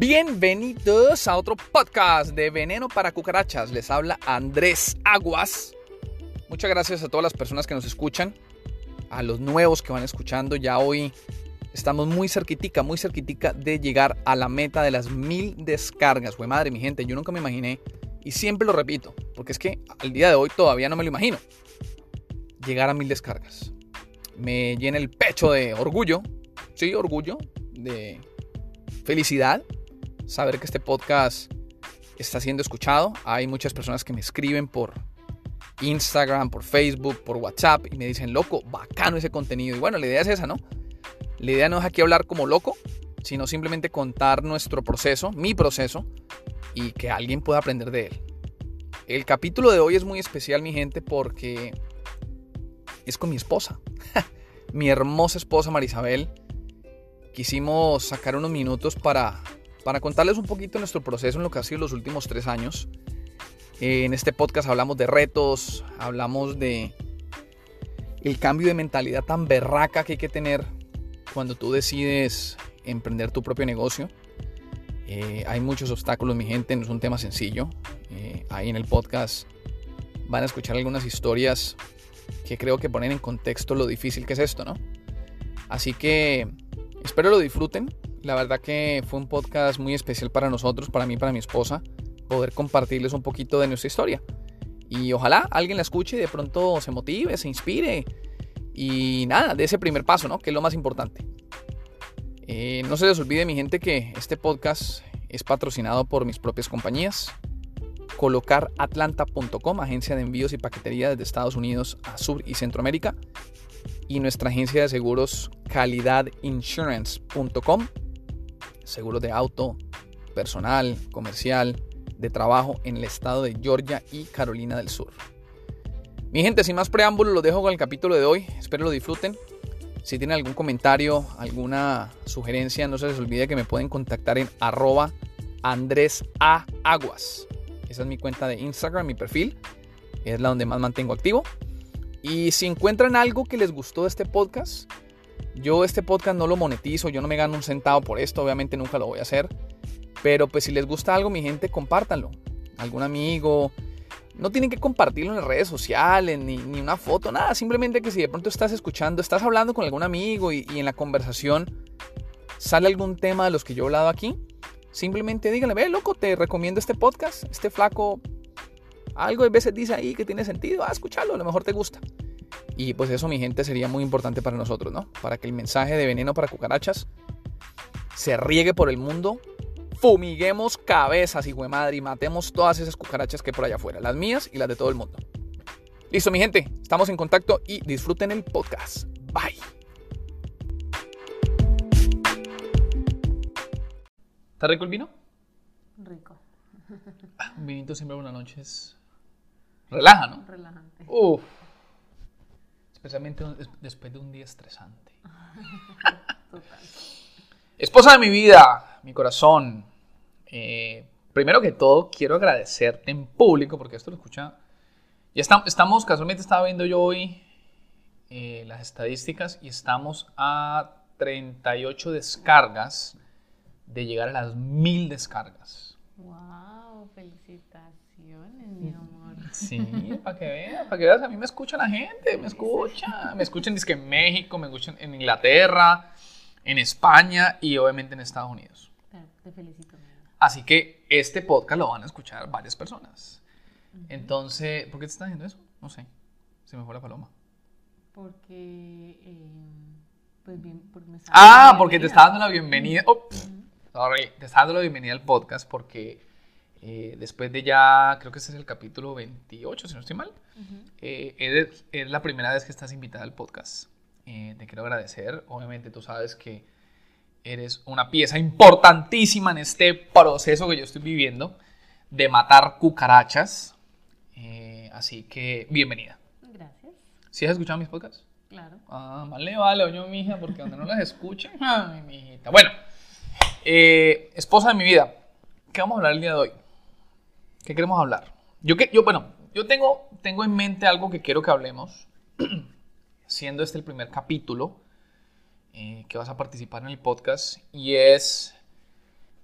Bienvenidos a otro podcast de Veneno para Cucarachas. Les habla Andrés Aguas. Muchas gracias a todas las personas que nos escuchan, a los nuevos que van escuchando. Ya hoy estamos muy cerquitica, muy cerquitica de llegar a la meta de las mil descargas. Fue madre, mi gente, yo nunca me imaginé, y siempre lo repito, porque es que al día de hoy todavía no me lo imagino, llegar a mil descargas. Me llena el pecho de orgullo, sí, orgullo, de felicidad, saber que este podcast está siendo escuchado. Hay muchas personas que me escriben por Instagram, por Facebook, por WhatsApp y me dicen, loco, bacano ese contenido. Y bueno, la idea es esa, ¿no? La idea no es aquí hablar como loco, sino simplemente contar nuestro proceso, mi proceso, y que alguien pueda aprender de él. El capítulo de hoy es muy especial, mi gente, porque es con mi esposa. mi hermosa esposa Marisabel. Quisimos sacar unos minutos para, para contarles un poquito nuestro proceso en lo que ha sido los últimos tres años. En este podcast hablamos de retos, hablamos de el cambio de mentalidad tan berraca que hay que tener cuando tú decides emprender tu propio negocio. Eh, hay muchos obstáculos, mi gente, no es un tema sencillo. Eh, ahí en el podcast van a escuchar algunas historias que creo que ponen en contexto lo difícil que es esto, ¿no? Así que espero lo disfruten. La verdad que fue un podcast muy especial para nosotros, para mí, para mi esposa, poder compartirles un poquito de nuestra historia. Y ojalá alguien la escuche y de pronto se motive, se inspire y nada, de ese primer paso, ¿no? Que es lo más importante. Eh, no se les olvide, mi gente, que este podcast es patrocinado por mis propias compañías. Colocaratlanta.com, agencia de envíos y paquetería desde Estados Unidos a Sur y Centroamérica. Y nuestra agencia de seguros calidadinsurance.com. Seguros de auto, personal, comercial, de trabajo en el estado de Georgia y Carolina del Sur. Mi gente, sin más preámbulos, los dejo con el capítulo de hoy. Espero lo disfruten. Si tienen algún comentario, alguna sugerencia, no se les olvide que me pueden contactar en arroba Andrés A. Aguas. Esa es mi cuenta de Instagram, mi perfil. Es la donde más mantengo activo. Y si encuentran algo que les gustó de este podcast, yo este podcast no lo monetizo, yo no me gano un centavo por esto, obviamente nunca lo voy a hacer. Pero pues si les gusta algo, mi gente, compártanlo. Algún amigo, no tienen que compartirlo en las redes sociales, ni, una foto, nada. Simplemente que si de pronto estás escuchando, estás hablando con algún amigo y, en la conversación sale algún tema de los que yo he hablado aquí, simplemente díganle, ve, loco, te recomiendo este podcast, este flaco, algo a veces dice ahí que tiene sentido, ah, escúchalo, a lo mejor te gusta. Y pues eso, mi gente, sería muy importante para nosotros, ¿no? Para que el mensaje de veneno para cucarachas se riegue por el mundo fumiguemos cabezas, y madre, y matemos todas esas cucarachas que hay por allá afuera, las mías y las de todo el mundo. Listo, mi gente, estamos en contacto y disfruten el podcast. Bye. ¿Está rico el vino? Rico. Ah, un vinito siempre una noche es... Relaja, ¿no? Relajante. Uf. Especialmente después de un día estresante. Total. Esposa de mi vida, mi corazón, eh, primero que todo, quiero agradecerte en público, porque esto lo escucha. Ya estamos, casualmente estaba viendo yo hoy eh, las estadísticas y estamos a 38 descargas de llegar a las 1000 descargas. ¡Wow! Sí, para que veas, para que veas, a mí me escucha la gente, me escucha. Me escuchan que en México, me escuchan en Inglaterra, en España y obviamente en Estados Unidos. Te felicito. Así que este podcast lo van a escuchar varias personas. Entonces, ¿por qué te estás haciendo eso? No sé. Se me fue la paloma. Porque, eh, pues bien, porque me Ah, porque te está dando la bienvenida. Oh, sorry, te está dando la bienvenida al podcast porque eh, después de ya, creo que este es el capítulo 28, si no estoy mal, eh, es, la primera vez que estás invitada al podcast. te quiero agradecer. Obviamente tú sabes que Eres una pieza importantísima en este proceso que yo estoy viviendo de matar cucarachas. Eh, así que, bienvenida. Gracias. ¿Sí has escuchado mis podcasts? Claro. Ah, vale, vale, oye, mi hija, porque donde no las escuchen, ay, mi hijita. Bueno, eh, esposa de mi vida, ¿qué vamos a hablar el día de hoy? ¿Qué queremos hablar? Yo, que, yo bueno, yo tengo, tengo en mente algo que quiero que hablemos, siendo este el primer capítulo eh, que vas a participar en el podcast y es,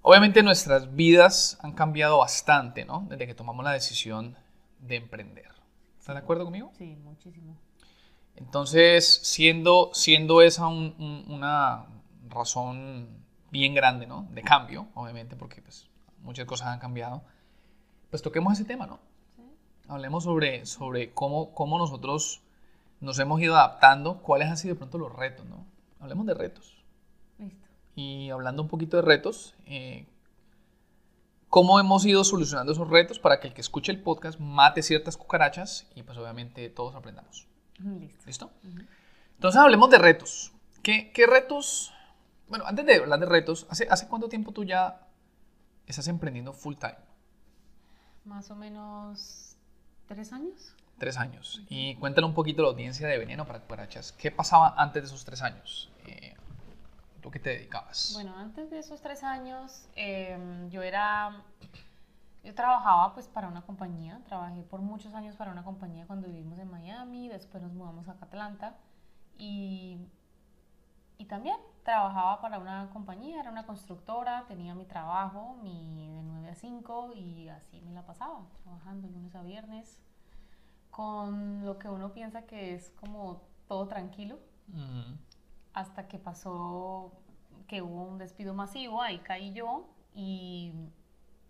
Obviamente nuestras vidas han cambiado bastante, ¿no? Desde que tomamos la decisión de emprender. ¿Estás de acuerdo conmigo? Sí, muchísimo. Entonces, siendo, siendo esa un- un- una razón bien grande, ¿no? De cambio, obviamente, porque pues, muchas cosas han cambiado, pues toquemos ese tema, ¿no? Sí. Hablemos sobre, sobre cómo, cómo nosotros nos hemos ido adaptando, cuáles han sido de pronto los retos, ¿no? Hablemos de retos. Listo. Y hablando un poquito de retos, eh, ¿cómo hemos ido solucionando esos retos para que el que escuche el podcast mate ciertas cucarachas y pues obviamente todos aprendamos? Listo. ¿Listo? Entonces hablemos de retos. ¿Qué, qué retos? Bueno, antes de hablar de retos, ¿hace, ¿hace cuánto tiempo tú ya estás emprendiendo full time? Más o menos tres años. Tres años. Y cuéntale un poquito a la audiencia de Veneno para Cucarachas. ¿Qué pasaba antes de esos tres años? Eh, ¿Tú qué te dedicabas? Bueno, antes de esos tres años, em, yo era, yo trabajaba pues para una compañía, trabajé por muchos años para una compañía cuando vivimos en Miami, después nos mudamos acá a Atlanta y, y también trabajaba para una compañía, era una constructora, tenía mi trabajo, mi de 9 a 5 y así me la pasaba, trabajando lunes a viernes, con lo que uno piensa que es como todo tranquilo hasta que pasó que hubo un despido masivo, ahí caí yo y,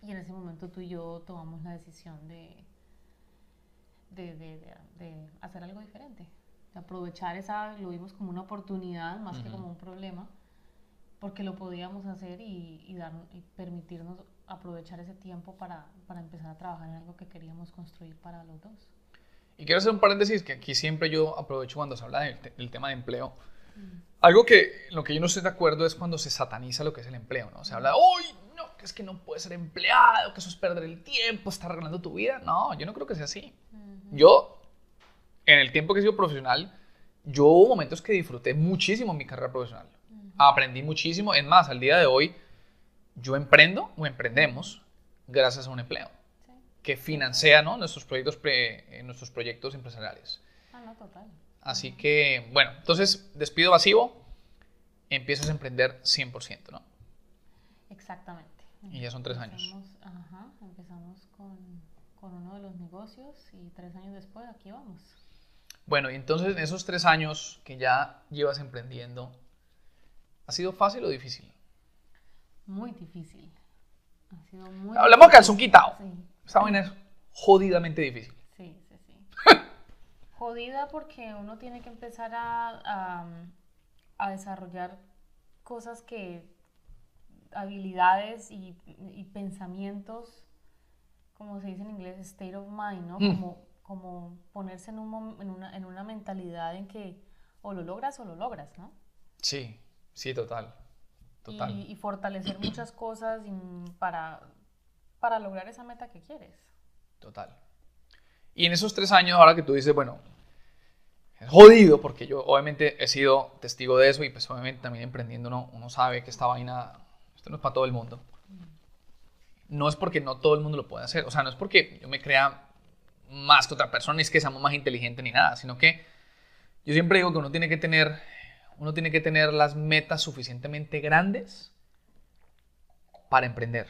y en ese momento tú y yo tomamos la decisión de, de, de- hacer algo diferente, aprovechar esa, lo vimos como una oportunidad más que como un problema, porque lo podíamos hacer y, y, dar, y permitirnos aprovechar ese tiempo para, para empezar a trabajar en algo que queríamos construir para los dos. Y quiero hacer un paréntesis que aquí siempre yo aprovecho cuando se habla del, te- del tema de empleo. Algo que lo que yo no estoy de acuerdo es cuando se sataniza lo que es el empleo, ¿no? Se habla, ¡Uy! No, que es que no puedes ser empleado, que eso es perder el tiempo, estar arreglando tu vida. No, yo no creo que sea así. Yo, en el tiempo que he sido profesional, yo hubo momentos que disfruté muchísimo mi carrera profesional. Ujú. Aprendí muchísimo. Es más, al día de hoy, yo emprendo o emprendemos gracias a un empleo Sí. que financia ¿no? nuestros, proyectos pre- eh, nuestros proyectos empresariales. Ah, no, total. Así que, bueno, entonces, despido masivo, empiezas a emprender 100%, ¿no? Exactamente. Y ya son tres años. Empezamos- Ajá, empezamos con, con uno de los negocios y tres años después aquí vamos. Bueno, y entonces en esos tres años que ya llevas emprendiendo, ¿ha sido fácil o difícil? Muy difícil. Ha sido muy Hablemos difícil. calzón quitado. Sí, Esta vaina es jodidamente difícil. sí, sí. sí. Jodida porque uno tiene que empezar a, a, a desarrollar cosas que, habilidades y, y pensamientos, como se dice en inglés, state of mind, ¿no? Mm. Como, como ponerse en, un, en, una, en una mentalidad en que o lo logras o lo logras, ¿no? Sí, sí, total. Total. Y, y fortalecer muchas cosas para, para lograr esa meta que quieres. Total. Y en esos tres años, ahora que tú dices, bueno, es jodido, porque yo obviamente he sido testigo de eso y pues obviamente también emprendiendo uno, uno sabe que esta vaina, esto no es para todo el mundo. No es porque no todo el mundo lo puede hacer, o sea, no es porque yo me crea más que otra persona, ni es que seamos más inteligentes ni nada, sino que yo siempre digo que uno tiene que tener, uno tiene que tener las metas suficientemente grandes para emprender.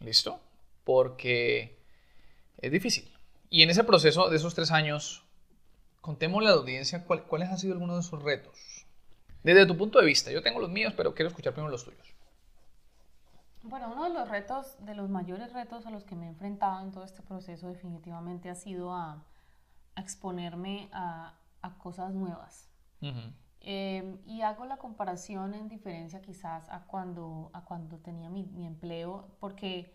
¿Listo? Porque es difícil. Y en ese proceso de esos tres años, contémosle a la audiencia cuál- cuáles han sido algunos de esos retos. Desde tu punto de vista, yo tengo los míos, pero quiero escuchar primero los tuyos. Bueno, uno de los retos, de los mayores retos a los que me he enfrentado en todo este proceso definitivamente ha sido a, a exponerme a, a cosas nuevas. Eh, y hago la comparación en diferencia quizás a cuando, a cuando tenía mi, mi empleo, porque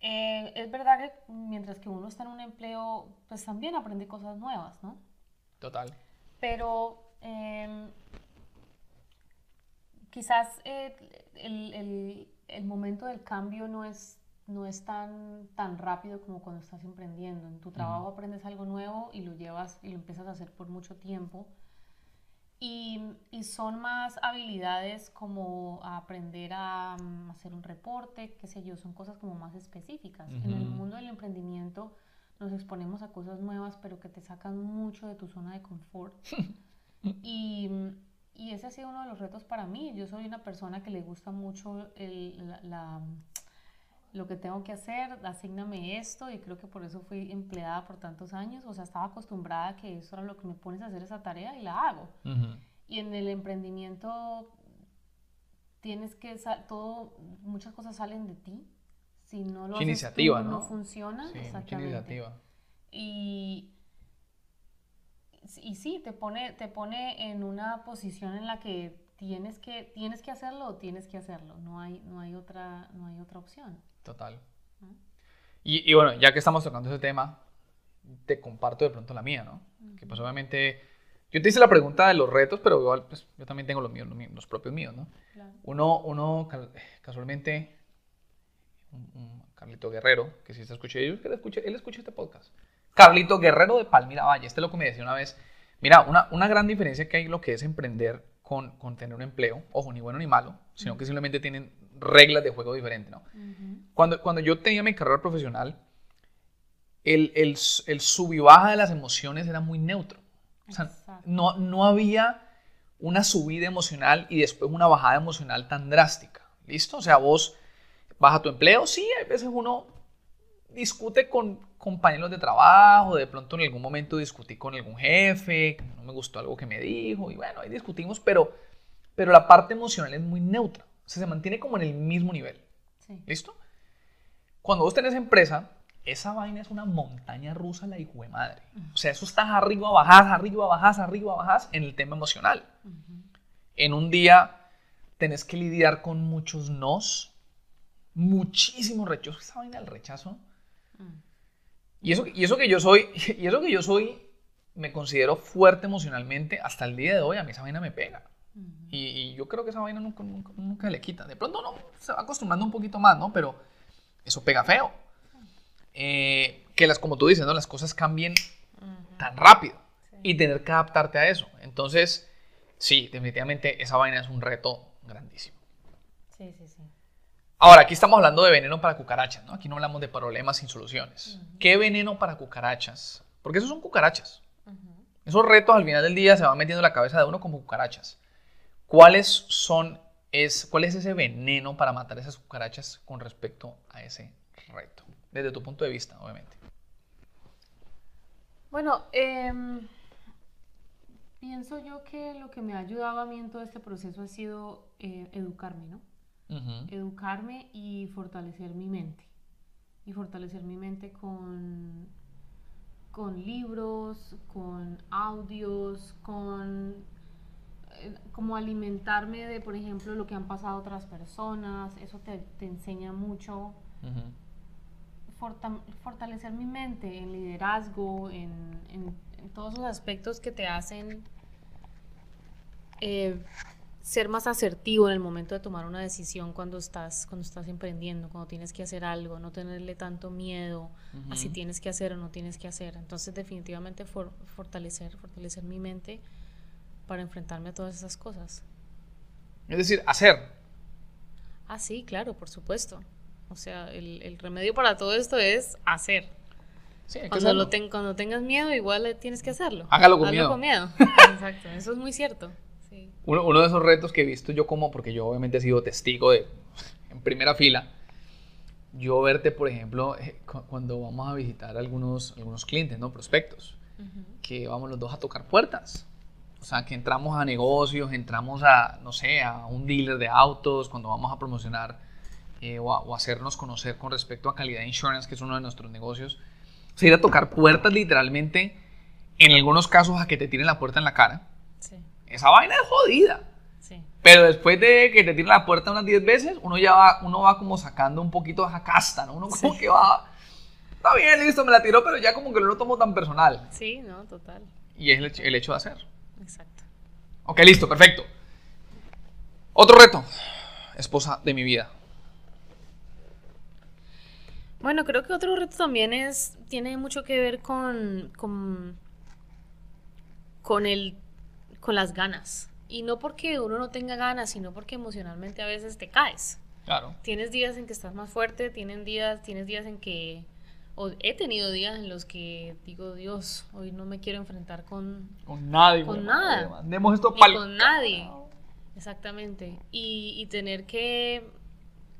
eh, es verdad que mientras que uno está en un empleo, pues también aprende cosas nuevas, ¿no? Total. Pero em, quizás eh, el, el- el momento del cambio no es, no es tan, tan rápido como cuando estás emprendiendo. En tu trabajo aprendes algo nuevo y lo llevas y lo empiezas a hacer por mucho tiempo. Y, y son más habilidades como aprender a mm, hacer un reporte, qué sé yo, son cosas como más específicas. En el mundo del emprendimiento nos exponemos a cosas nuevas, pero que te sacan mucho de tu zona de confort. y, y ese ha sido uno de los retos para mí. Yo soy una persona que le gusta mucho el, la, lo que tengo que hacer, asígname esto y creo que por eso fui empleada por tantos años. O sea, estaba acostumbrada a que eso era lo que me pones a hacer esa tarea y la hago. Y en el emprendimiento tienes que, todo, muchas cosas salen de ti. Si no lo haces iniciativa, ¿no? funciona. Sí, iniciativa. Y, y sí, te pone, te pone en una posición en la que tienes que, tienes que hacerlo o tienes que hacerlo. No hay, no hay, otra, no hay otra opción. Total. Y, y, bueno, ya que estamos tocando ese tema, te comparto de pronto la mía, ¿no? Que pues obviamente, yo te hice la pregunta de los retos, pero igual pues, yo también tengo los míos, los, propios míos, ¿no? Uno, uno casualmente, un, Carlito Guerrero, que si se escuché, él escucha, él escucha este podcast. Carlito Guerrero de Palmira Valle, este lo que me decía una vez, mira, una, una gran diferencia que hay lo que es emprender con, con, tener un empleo, ojo, ni bueno ni malo, sino que simplemente tienen reglas de juego diferentes, ¿no? cuando, cuando yo tenía mi carrera profesional, el, el, el sub y baja de las emociones era muy neutro. O sea, no, no había una subida emocional y después una bajada emocional tan drástica. ¿Listo? O sea, vos vas a tu empleo, sí, a veces uno discute con compañeros de trabajo, de pronto en algún momento discutí con algún jefe, no me gustó algo que me dijo, y bueno, ahí discutimos, pero, pero la parte emocional es muy neutra, o sea, se mantiene como en el mismo nivel. ¿Listo? Cuando vos tenés empresa, esa vaina es una montaña rusa, la hijo de madre. O sea, eso estás arriba, bajás, arriba, bajás, arriba, bajás en el tema emocional. En un día tenés que lidiar con muchos nos, muchísimos rechazos. Esa vaina del rechazo. Y, eso, y eso que yo soy, y eso que yo soy, me considero fuerte emocionalmente hasta el día de hoy. A mí esa vaina me pega. y, yo creo que esa vaina nunca, nunca, nunca, le quita. De pronto no, se va acostumbrando un poquito más, ¿no? Pero eso pega feo. Eh, que las, como tú dices, ¿no? las cosas cambien tan rápido y tener que adaptarte a eso. Entonces, sí, definitivamente esa vaina es un reto grandísimo. Sí, sí, sí. Ahora, aquí estamos hablando de veneno para cucarachas, ¿no? Aquí no hablamos de problemas sin soluciones. ¿Qué veneno para cucarachas? Porque esos son cucarachas. Esos retos al final del día se van metiendo en la cabeza de uno como cucarachas. ¿Cuáles son, es, cuál es ese veneno para matar esas cucarachas con respecto a ese reto? desde tu punto de vista, obviamente. Bueno, em, pienso yo que lo que me ha ayudado a mí en todo este proceso ha sido eh, educarme, ¿no? Educarme y fortalecer mi mente. Y fortalecer mi mente con, con libros, con audios, con eh, como alimentarme de, por ejemplo, lo que han pasado otras personas. Eso te, enseña mucho fortalecer mi mente en liderazgo, en, todos esos aspectos que te hacen eh, ser más asertivo en el momento de tomar una decisión cuando estás, cuando estás emprendiendo, cuando tienes que hacer algo, no tenerle tanto miedo a si tienes que hacer o no tienes que hacer. Entonces definitivamente fortalecer, fortalecer mi mente para enfrentarme a todas esas cosas. Es decir, hacer. Ah, sí, claro, por supuesto. O sea, el, remedio para todo esto es hacer. cuando, lo cuando tengas miedo, igual tienes que hacerlo. Hágalo con miedo. con miedo. Exacto, eso es muy cierto. Uno, de esos retos que he visto yo como, porque yo obviamente he sido testigo de, en primera fila, yo verte, por ejemplo, eh, cuando vamos a visitar algunos, algunos clientes, ¿no? Prospectos, que vamos los dos a tocar puertas. O sea, que entramos a negocios, entramos a, no sé, a un dealer de autos, cuando vamos a promocionar eh, o, hacernos conocer con respecto a calidad insurance, que es uno de nuestros negocios. O sea, ir a tocar puertas literalmente, en algunos casos a que te tiren la puerta en la cara. Sí. Esa vaina es jodida. Sí. Pero después de que te tiren la puerta unas 10 veces, uno ya va, uno va como sacando un poquito de esa casta, ¿no? Uno como que va, está bien, listo, me la tiró, pero ya como que no lo tomo tan personal. Sí, no, total. Y es el, el hecho de hacer. Exacto. Ok, listo, perfecto. Otro reto, esposa de mi vida. Bueno, creo que otro reto también es, tiene mucho que ver con, con, con, el, con las ganas. Y no porque uno no tenga ganas, sino porque emocionalmente a veces te caes. Claro. Tienes días en que estás más fuerte, tienes días, tienes días en que, o he tenido días en los que digo, Dios, hoy no me quiero enfrentar con... Con nadie. Con nada. Mandemos esto para Con nadie. Exactamente. Y, y tener que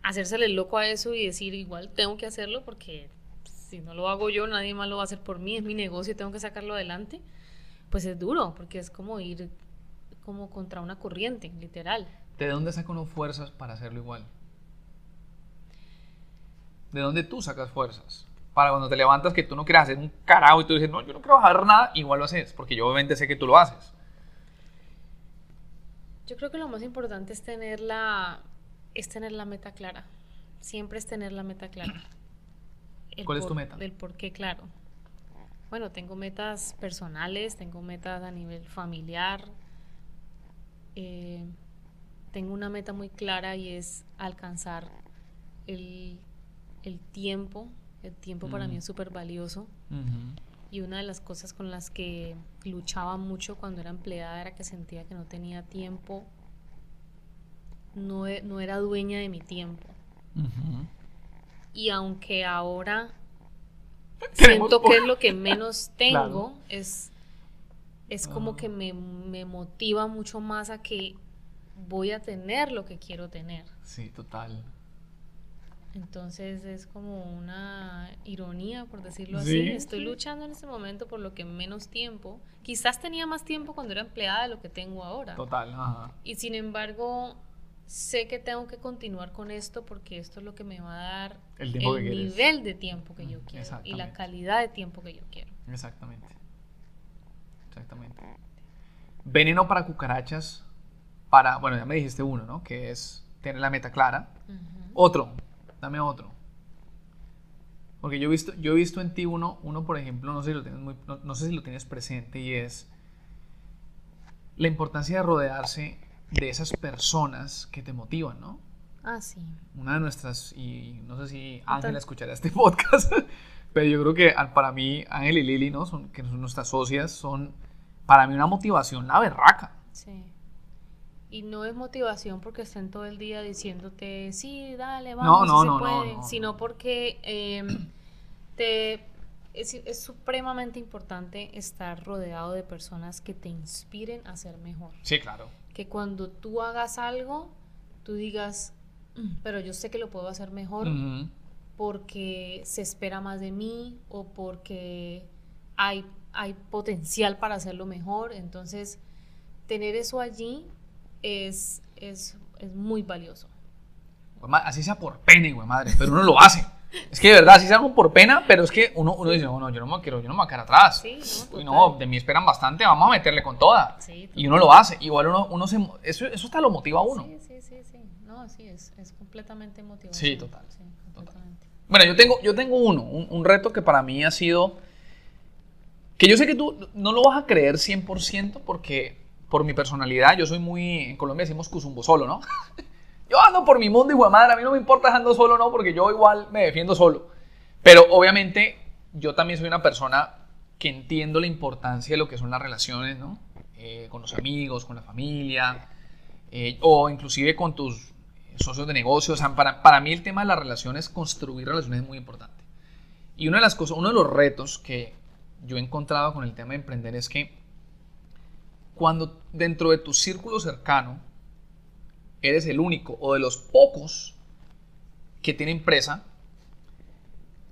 hacérsele loco a eso y decir, igual tengo que hacerlo porque si no lo hago yo, nadie más lo va a hacer por mí, es mi negocio, tengo que sacarlo adelante, pues es duro, porque es como ir como contra una corriente, literal. ¿De dónde saca uno fuerzas para hacerlo igual? ¿De dónde tú sacas fuerzas? Para cuando te levantas que tú no quieras hacer un carajo y tú dices, no, yo no quiero bajar nada, igual lo haces, porque yo obviamente sé que tú lo haces. Yo creo que lo más importante es tener la, es tener la meta clara. Siempre es tener la meta clara. ¿Cuál es tu meta? El por qué claro. Bueno, tengo metas personales, tengo metas a nivel familiar. Eh, tengo una meta muy clara y es alcanzar el, tiempo. El tiempo para mí es súper valioso. Y una de las cosas con las que luchaba mucho cuando era empleada era que sentía que no tenía tiempo, no, e, no era dueña de mi tiempo. Y aunque ahora siento que es lo que menos tengo, es, es como que me, me motiva mucho más a que voy a tener lo que quiero tener. Sí, total. Entonces es como una ironía, por decirlo así. Estoy luchando en este momento por lo que menos tiempo. Quizás tenía más tiempo cuando era empleada de lo que tengo ahora. Total, ajá. Y sin embargo, sé que tengo que continuar con esto porque esto es lo que me va a dar el, nivel de tiempo que yo quiero y la calidad de tiempo que yo quiero. Exactamente. Exactamente. Veneno para cucarachas, para, bueno, ya me dijiste uno, ¿no? Que es tener la meta clara. Otro, dame otro. Porque yo he visto, yo he visto en ti uno, uno por ejemplo, no sé, si lo tienes muy, no sé si lo tienes presente y es la importancia de rodearse de esas personas que te motivan, ¿no? Ah, sí. Una de nuestras, y no sé si Ángel escuchará este podcast, pero yo creo que para mí Ángel y Lili, ¿no? Son, que son nuestras socias, son para mí una motivación la berraca. Sí. Y no es motivación porque estén todo el día diciéndote, sí, dale, vamos, no, no, se puede, sino porque em, te es, es, supremamente importante estar rodeado de personas que te inspiren a ser mejor. Sí, claro. Que cuando tú hagas algo, tú digas, mm, pero yo sé que lo puedo hacer mejor porque se espera más de mí o porque hay, hay potencial para hacerlo mejor. Entonces, tener eso allí es, es, es muy valioso. Así sea por pena, güey, madre, pero uno lo hace. Es que de verdad, si se algo por pena, pero es que uno, uno dice, no, no, yo no me quiero, yo no me voy a quedar atrás. Sí, no, y no, de mí esperan bastante, vamos a meterle con toda. Sí, y uno lo hace. Igual uno, uno se, eso, eso hasta lo motiva a uno. Sí, sí, sí, sí. No, sí, es, es completamente motivado. Sí, total. Sí, completamente. Bueno, yo tengo, yo tengo uno, un, un, reto que para mí ha sido, que yo sé que tú no lo vas a creer 100% porque por mi personalidad, yo soy muy, en Colombia decimos cuzumbo solo, ¿no? Yo ando por mi mundo, igual madre, a mí no me importa ando solo no, porque yo igual me defiendo solo. Pero obviamente yo también soy una persona que entiendo la importancia de lo que son las relaciones, ¿no? Eh, con los amigos, con la familia, eh, o inclusive con tus socios de negocio. O sea, para, para mí el tema de las relaciones, construir relaciones es muy importante. Y una de las cosas, uno de los retos que yo he encontrado con el tema de emprender es que cuando dentro de tu círculo cercano eres el único o de los pocos que tiene empresa,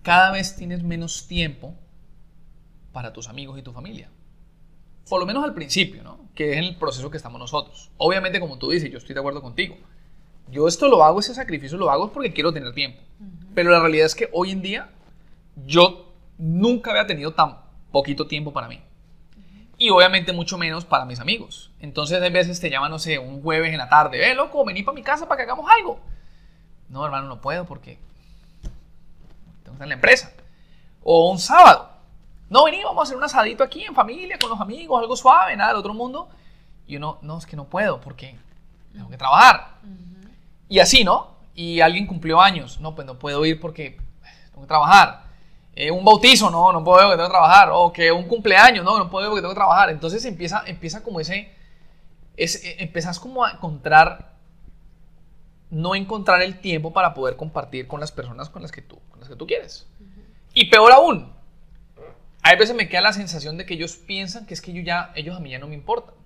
cada vez tienes menos tiempo para tus amigos y tu familia. Por lo menos al principio, ¿no? Que es el proceso que estamos nosotros. Obviamente, como tú dices, yo estoy de acuerdo contigo. Yo esto lo hago, ese sacrificio lo hago porque quiero tener tiempo. Pero la realidad es que hoy en día yo nunca había tenido tan poquito tiempo para mí y obviamente mucho menos para mis amigos. Entonces, a veces te llaman, no sé, un jueves en la tarde, eh, loco, vení para mi casa para que hagamos algo. No, hermano, no puedo porque tengo que estar en la empresa. O un sábado. No, vení, vamos a hacer un asadito aquí en familia, con los amigos, algo suave, nada del otro mundo. Y uno, no, es que no puedo porque tengo que trabajar. Y así, ¿no? Y alguien cumplió años. No, pues no puedo ir porque tengo que trabajar. Eh, un bautizo, no, no puedo porque tengo que trabajar, o que un cumpleaños, no, no puedo porque tengo que trabajar. Entonces empieza, empieza como ese, es, eh, empezás como a encontrar, no encontrar el tiempo para poder compartir con las personas con las que tú, con las que tú quieres. Y peor aún, a veces me queda la sensación de que ellos piensan que es que yo ya, ellos a mí ya no me importan.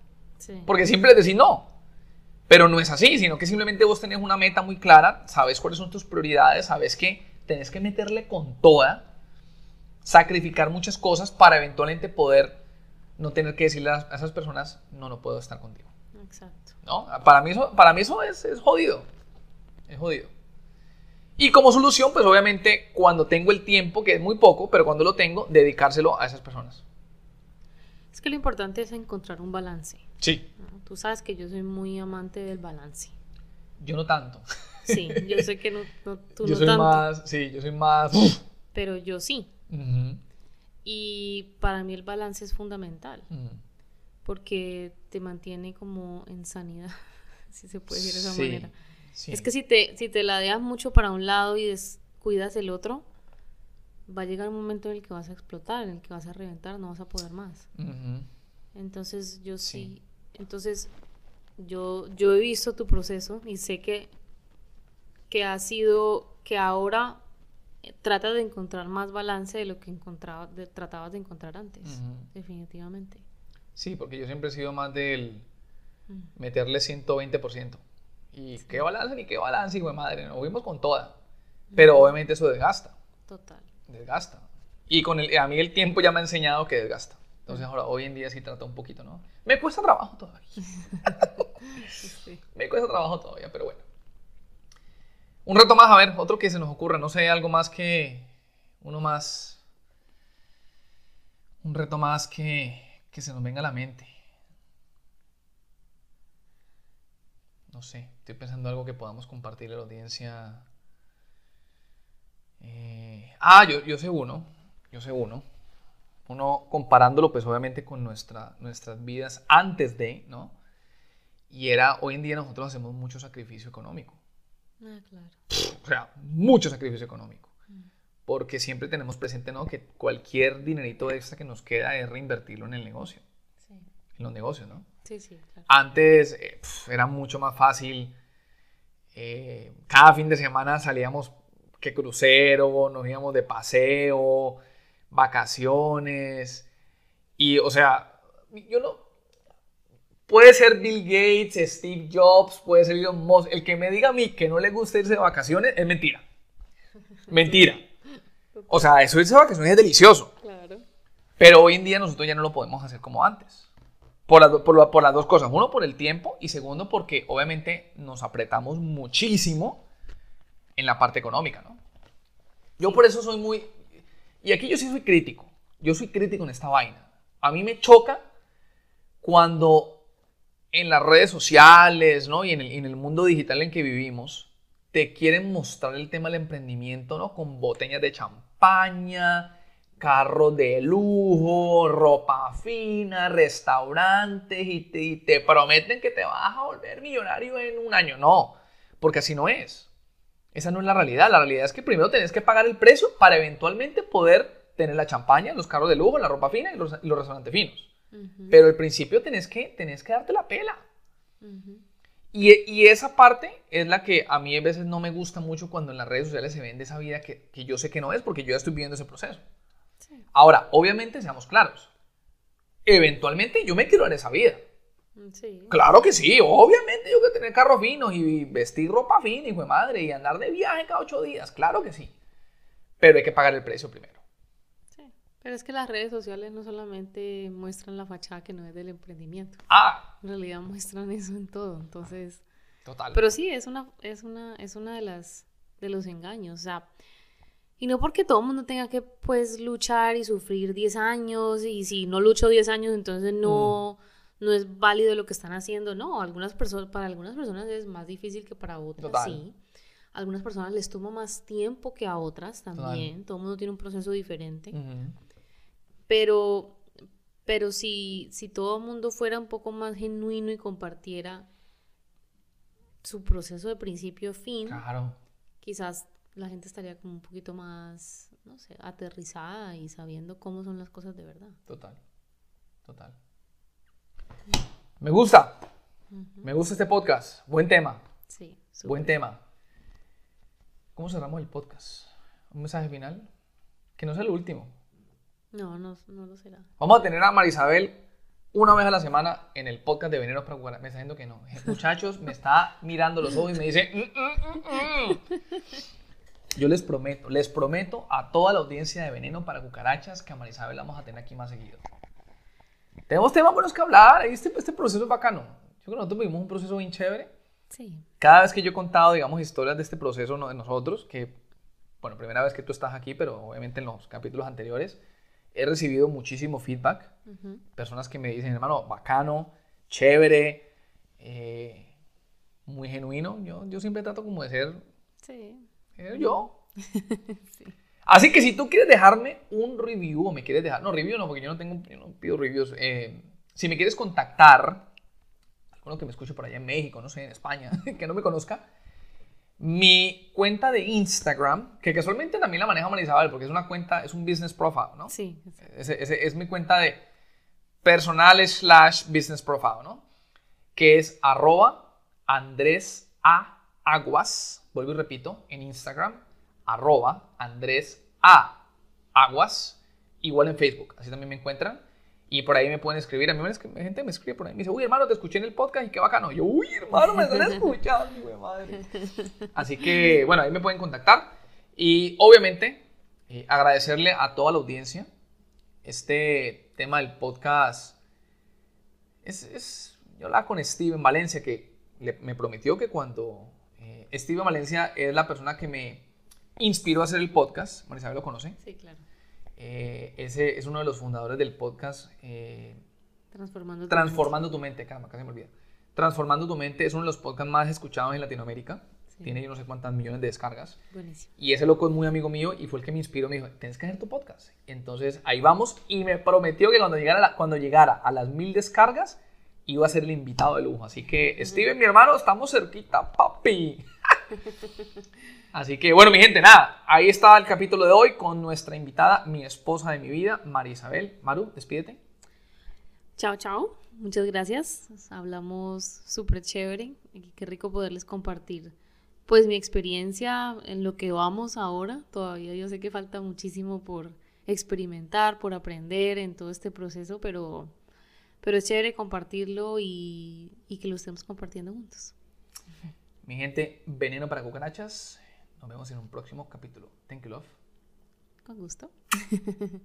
Porque siempre les decís no. Pero no es así, sino que simplemente vos tenés una meta muy clara, sabes cuáles son tus prioridades, sabes que tenés que meterle con toda, sacrificar muchas cosas para eventualmente poder no tener que decirle a esas personas, no, no puedo estar contigo. Exacto. ¿No? Para mí eso, para mí eso es, es jodido. Es jodido. Y como solución, pues obviamente cuando tengo el tiempo, que es muy poco, pero cuando lo tengo, dedicárselo a esas personas. Es que lo importante es encontrar un balance. Sí. Tú sabes que yo soy muy amante del balance. Yo no tanto. Sí, yo sé que no, no tú yo soy Más, sí, yo soy más... Pero yo sí. Y para mí el balance es fundamental. Porque te mantiene como en sanidad, si se puede decir de esa manera. Es que si te, si te la dejas mucho para un lado y descuidas el otro, va a llegar un momento en el que vas a explotar, en el que vas a reventar, no vas a poder más. Entonces yo sí. Entonces yo, yo he visto tu proceso y sé que, que ha sido, que ahora trata de encontrar más balance de lo que encontraba, tratabas de encontrar antes, definitivamente. Sí, porque yo siempre he sido más del meterle 120%. Y qué balance ni qué balance, hijo de madre, nos fuimos con toda. Pero obviamente eso desgasta. Total. Desgasta. Y con el, a mí el tiempo ya me ha enseñado que desgasta. Entonces ahora, hoy en día sí trata un poquito, ¿no? Me cuesta trabajo todavía. Me cuesta trabajo todavía, pero bueno. Un reto más, a ver, otro que se nos ocurra. No sé, algo más que... Uno más... Un reto más que, que se nos venga a la mente. no sé, estoy pensando algo que podamos compartirle a la audiencia. Eh, ah, yo, yo sé uno, yo sé uno. Uno comparándolo pues obviamente con nuestra, nuestras vidas antes de, ¿no? Y era, hoy en día nosotros hacemos mucho sacrificio económico. Ah, claro. O sea, mucho sacrificio económico. Mm. Porque siempre tenemos presente, ¿no? Que cualquier dinerito extra que nos queda es reinvertirlo en el negocio. Sí. En los negocios, ¿no? Sí, sí, Antes eh, era mucho más fácil. Eh, cada fin de semana salíamos que crucero, nos íbamos de paseo, vacaciones. Y, o sea, yo no. Puede ser Bill Gates, Steve Jobs, puede ser Elon Musk. El que me diga a mí que no le gusta irse de vacaciones es mentira. Mentira. O sea, eso irse de vacaciones es delicioso. Claro. Pero hoy en día nosotros ya no lo podemos hacer como antes. Por, por, las dos cosas. Uno, por el tiempo y segundo, porque obviamente nos apretamos muchísimo en la parte económica, ¿no? Yo por eso soy muy... Y aquí yo sí soy crítico. Yo soy crítico en esta vaina. A mí me choca cuando en las redes sociales, ¿no? Y en el, mundo digital en que vivimos, te quieren mostrar el tema del emprendimiento, ¿no? Con botellas de champaña, carros de lujo, ropa fina, restaurantes y te, prometen que te vas a volver millonario en un año. No, porque así no es. Esa no es la realidad. La realidad es que primero tenés que pagar el precio para eventualmente poder tener la champaña, los carros de lujo, la ropa fina y los, restaurantes finos. Pero al principio tenés que, tenés que darte la pela. y, esa parte es la que a mí a veces no me gusta mucho cuando en las redes sociales se vende esa vida que, que yo sé que no es porque yo ya estoy viviendo ese proceso. Ahora, obviamente, seamos claros. Eventualmente yo me quiero dar esa vida. Sí. Claro que sí, obviamente yo quiero tener carros finos y vestir ropa fina, hijo de madre, y andar de viaje cada ocho días, claro que sí. Pero hay que pagar el precio primero. Pero es que las redes sociales no solamente muestran la fachada que no es del emprendimiento. Ah. En realidad muestran eso en todo, entonces... Total. Pero sí, es una, es una, es una de las, de los engaños, o sea y no porque todo el mundo tenga que pues luchar y sufrir 10 años y si no lucho 10 años entonces no, mm. no es válido lo que están haciendo. No, algunas personas, para algunas personas es más difícil que para otras, sí. algunas personas les toma más tiempo que a otras también. Todo el mundo tiene un proceso diferente. Pero, pero si, si todo el mundo fuera un poco más genuino y compartiera su proceso de principio a fin, claro. quizás la gente estaría como un poquito más, no sé, aterrizada y sabiendo cómo son las cosas de verdad. Total, total. Me gusta, me gusta este podcast, buen tema. Sí. Buen tema. ¿Cómo cerramos el podcast? ¿Un mensaje final? Que no sea el último. No, no, no lo será. Vamos a tener a Marisabel una vez a la semana en el podcast de Veneno para Cucarachas. Me está diciendo que no. Muchachos, me está mirando los ojos y me dice... "Mm, mm, mm, mm". Yo les prometo, les prometo a toda la audiencia de Veneno para Cucarachas que a Marisabel la vamos a tener aquí más seguido. Tenemos temas buenos que hablar. Este, este proceso es bacano. Yo creo que nosotros vivimos un proceso bien chévere. Sí. Cada vez que yo he contado, digamos, historias de este proceso de nosotros, que, bueno, primera vez que tú estás aquí, pero obviamente en los capítulos anteriores, he recibido muchísimo feedback. Ujú. Personas que me dicen, hermano, bacano, chévere, eh, muy genuino. Yo, yo siempre trato como de ser Sí. eh, yo. Sí. Así que si tú quieres dejarme un review o me quieres dejar, no, review no, porque yo no tengo, yo no pido reviews. eh, si me quieres contactar, alguno que me escuche por allá en México, no sé, en España, que no me conozca, mi cuenta de Instagram, que casualmente también la maneja Marisabel, porque es una cuenta, es un business profile, ¿no? Sí. Ese, ese es mi cuenta de personal slash business profile, ¿no? Que es arroba Andrés A. Aguas, vuelvo y repito, en Instagram, arroba Andrés A. Aguas, igual en Facebook, así también me encuentran. Y por ahí me pueden escribir, a mí me gente me escribe por ahí, me dice, uy hermano, te escuché en el podcast y qué bacano. Yo, uy hermano, me están escuchando, de madre. Así que, bueno, ahí me pueden contactar. Y obviamente, eh, agradecerle a toda la audiencia. Este tema del podcast es, es- yo hablaba con Steven Valencia que le- me prometió que cuando eh, Steven Valencia es la persona que me inspiró a hacer el podcast, Marisabel lo conoce, Sí, claro. Eh, ese es uno de los fundadores del podcast eh, Transformando. tu Transformando tu mente, casi me olvida. Transformando tu mente es uno de los podcasts más escuchados en Latinoamérica. Sí. Tiene yo no sé cuántas millones de descargas. Buenísimo. Y ese loco es muy amigo mío y fue el que me inspiró. Me dijo, tienes que hacer tu podcast. Entonces ahí vamos. Y me prometió que cuando llegara, la- cuando llegara a las mil descargas, iba a ser el invitado de lujo. Así que, Steven, mi hermano, estamos cerquita, papi. Así que, bueno, mi gente, nada. Ahí está el capítulo de hoy con nuestra invitada, mi esposa de mi vida, María Isabel. Maru, despídete. Chao, chao. Muchas gracias. Hablamos súper chévere. Qué rico poderles compartir pues mi experiencia en lo que vamos ahora. Todavía yo sé que falta muchísimo por experimentar, por aprender en todo este proceso, pero, pero es chévere compartirlo y, y que lo estemos compartiendo juntos. Mi gente, veneno para cucarachas. Nos vemos en un próximo capítulo. Thank you, love. Con gusto.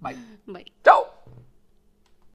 Bye. Bye. Chao.